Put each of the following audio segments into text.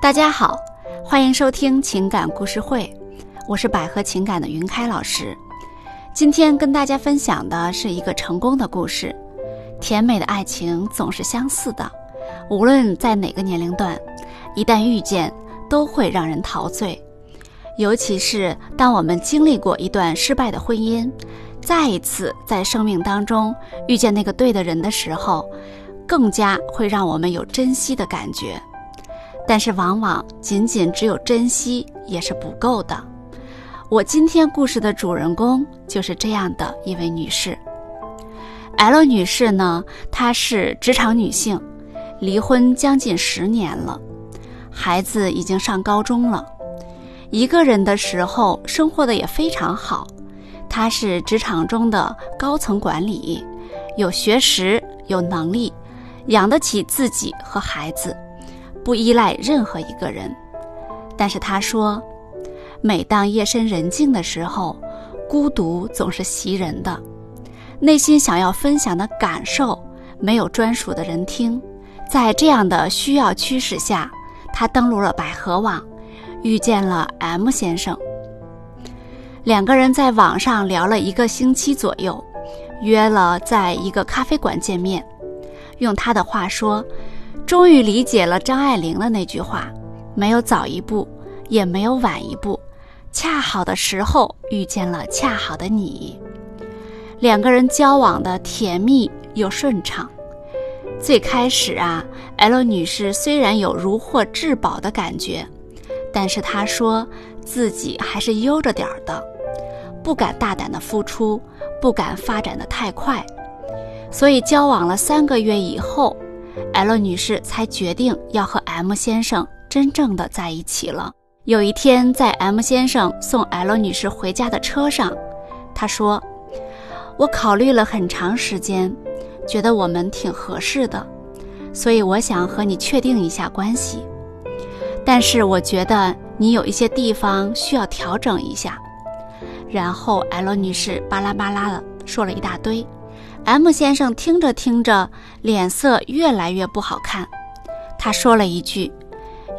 大家好，欢迎收听情感故事会，我是百合情感的云开老师。今天跟大家分享的是一个成功的故事。甜美的爱情总是相似的，无论在哪个年龄段，一旦遇见，都会让人陶醉。尤其是当我们经历过一段失败的婚姻，再一次在生命当中遇见那个对的人的时候，更加会让我们有珍惜的感觉。但是，往往仅仅只有珍惜也是不够的。我今天故事的主人公就是这样的一位女士。L 女士呢，她是职场女性，离婚将近十年了，孩子已经上高中了。一个人的时候，生活的也非常好。她是职场中的高层管理，有学识，有能力，养得起自己和孩子。不依赖任何一个人，但是他说，每当夜深人静的时候，孤独总是袭人的，内心想要分享的感受没有专属的人听。在这样的需要驱使下，他登录了百合网，遇见了 M 先生。两个人在网上聊了一个星期左右，约了在一个咖啡馆见面。用他的话说。终于理解了张爱玲的那句话：“没有早一步，也没有晚一步，恰好的时候遇见了恰好的你。”两个人交往的甜蜜又顺畅。最开始啊，L 女士虽然有如获至宝的感觉，但是她说自己还是悠着点儿的，不敢大胆的付出，不敢发展的太快，所以交往了三个月以后。L 女士才决定要和 M 先生真正的在一起了。有一天，在 M 先生送 L 女士回家的车上，他说：“我考虑了很长时间，觉得我们挺合适的，所以我想和你确定一下关系。但是我觉得你有一些地方需要调整一下。”然后 L 女士巴拉巴拉的说了一大堆。M 先生听着听着，脸色越来越不好看。他说了一句：“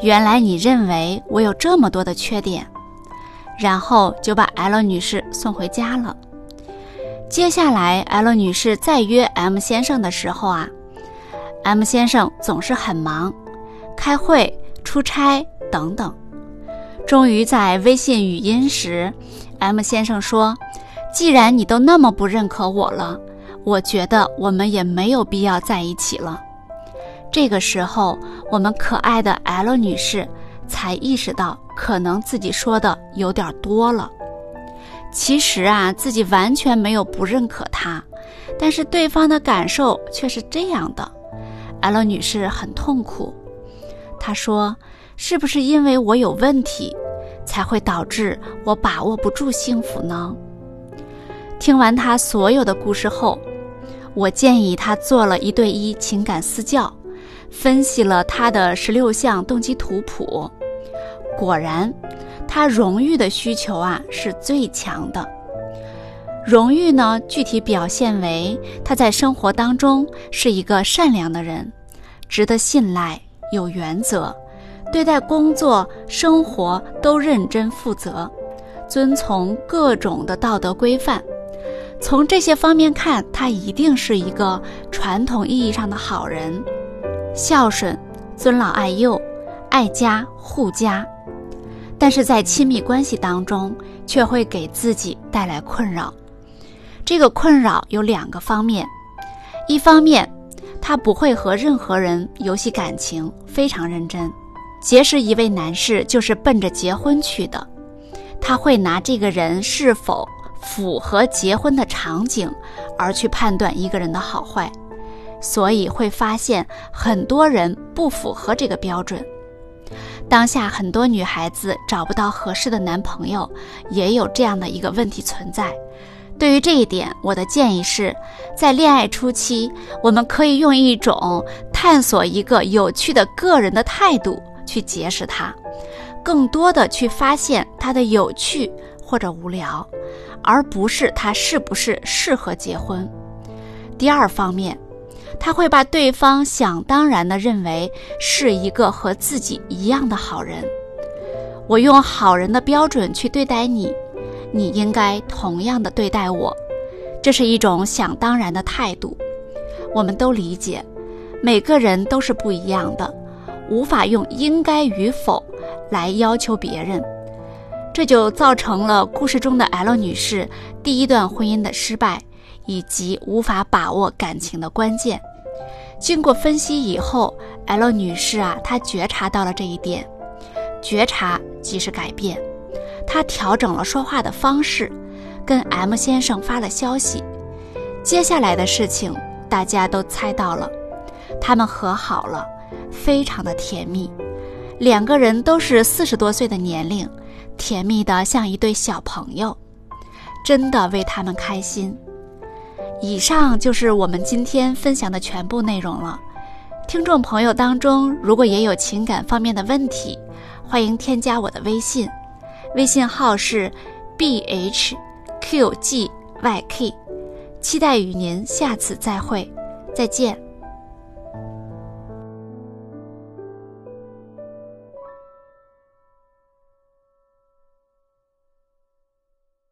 原来你认为我有这么多的缺点。”然后就把 L 女士送回家了。接下来，L 女士再约 M 先生的时候啊，M 先生总是很忙，开会、出差等等。终于在微信语音时，M 先生说：“既然你都那么不认可我了。”我觉得我们也没有必要在一起了。这个时候，我们可爱的 L 女士才意识到，可能自己说的有点多了。其实啊，自己完全没有不认可他，但是对方的感受却是这样的。L 女士很痛苦，她说：“是不是因为我有问题，才会导致我把握不住幸福呢？”听完他所有的故事后。我建议他做了一对一情感私教，分析了他的十六项动机图谱。果然，他荣誉的需求啊是最强的。荣誉呢，具体表现为他在生活当中是一个善良的人，值得信赖，有原则，对待工作、生活都认真负责，遵从各种的道德规范。从这些方面看，他一定是一个传统意义上的好人，孝顺、尊老爱幼、爱家护家。但是在亲密关系当中，却会给自己带来困扰。这个困扰有两个方面：一方面，他不会和任何人游戏感情，非常认真。结识一位男士就是奔着结婚去的，他会拿这个人是否。符合结婚的场景，而去判断一个人的好坏，所以会发现很多人不符合这个标准。当下很多女孩子找不到合适的男朋友，也有这样的一个问题存在。对于这一点，我的建议是，在恋爱初期，我们可以用一种探索一个有趣的个人的态度去结识他，更多的去发现他的有趣或者无聊。而不是他是不是适合结婚。第二方面，他会把对方想当然的认为是一个和自己一样的好人。我用好人的标准去对待你，你应该同样的对待我。这是一种想当然的态度。我们都理解，每个人都是不一样的，无法用应该与否来要求别人。这就造成了故事中的 L 女士第一段婚姻的失败，以及无法把握感情的关键。经过分析以后，L 女士啊，她觉察到了这一点，觉察即是改变。她调整了说话的方式，跟 M 先生发了消息。接下来的事情大家都猜到了，他们和好了，非常的甜蜜。两个人都是四十多岁的年龄，甜蜜的像一对小朋友，真的为他们开心。以上就是我们今天分享的全部内容了。听众朋友当中，如果也有情感方面的问题，欢迎添加我的微信，微信号是 b h q g y k，期待与您下次再会，再见。